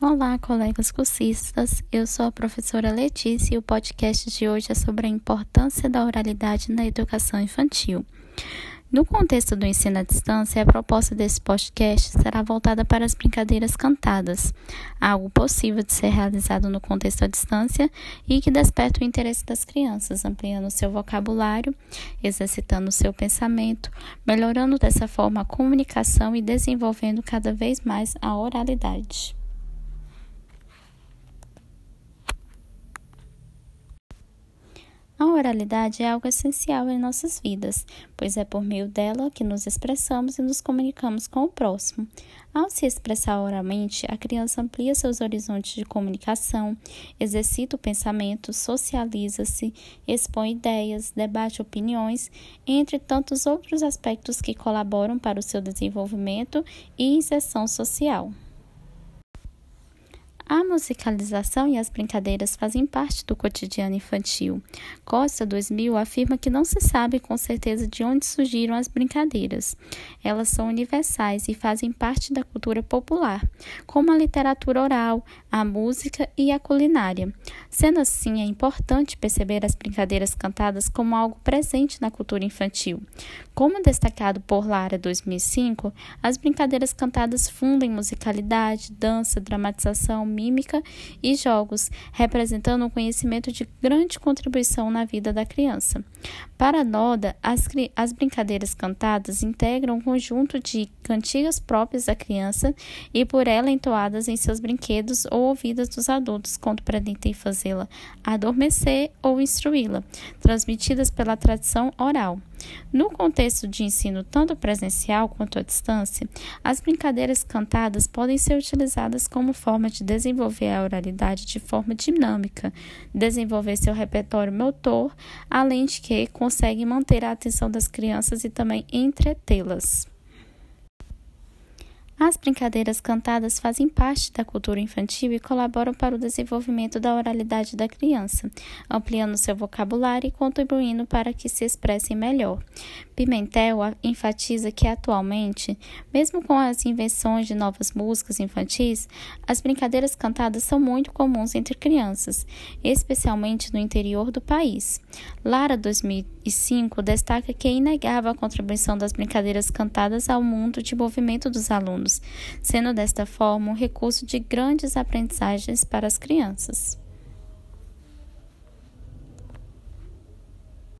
Olá, colegas cursistas. Eu sou a professora Letícia e o podcast de hoje é sobre a importância da oralidade na educação infantil. No contexto do ensino à distância, a proposta desse podcast será voltada para as brincadeiras cantadas, algo possível de ser realizado no contexto à distância e que desperta o interesse das crianças, ampliando seu vocabulário, exercitando seu pensamento, melhorando dessa forma a comunicação e desenvolvendo cada vez mais a oralidade. Oralidade é algo essencial em nossas vidas, pois é por meio dela que nos expressamos e nos comunicamos com o próximo. Ao se expressar oralmente, a criança amplia seus horizontes de comunicação, exercita o pensamento, socializa-se, expõe ideias, debate opiniões, entre tantos outros aspectos que colaboram para o seu desenvolvimento e inserção social. A musicalização e as brincadeiras fazem parte do cotidiano infantil. Costa 2000 afirma que não se sabe com certeza de onde surgiram as brincadeiras. Elas são universais e fazem parte da cultura popular, como a literatura oral, a música e a culinária. Sendo assim, é importante perceber as brincadeiras cantadas como algo presente na cultura infantil. Como destacado por Lara 2005, as brincadeiras cantadas fundem musicalidade, dança, dramatização, mímica e jogos, representando um conhecimento de grande contribuição na vida da criança. Para Noda, as, as brincadeiras cantadas integram um conjunto de cantigas próprias da criança e por ela entoadas em seus brinquedos ou ouvidas dos adultos quando pretendem fazê-la adormecer ou instruí-la, transmitidas pela tradição oral. No contexto de ensino tanto presencial quanto à distância, as brincadeiras cantadas podem ser utilizadas como forma de desenvolver a oralidade de forma dinâmica, desenvolver seu repertório motor, além de que conseguem manter a atenção das crianças e também entretê-las. As brincadeiras cantadas fazem parte da cultura infantil e colaboram para o desenvolvimento da oralidade da criança, ampliando seu vocabulário e contribuindo para que se expressem melhor. Pimentel enfatiza que atualmente, mesmo com as invenções de novas músicas infantis, as brincadeiras cantadas são muito comuns entre crianças, especialmente no interior do país. Lara 2005 destaca que é inegável a contribuição das brincadeiras cantadas ao mundo de movimento dos alunos, sendo desta forma um recurso de grandes aprendizagens para as crianças.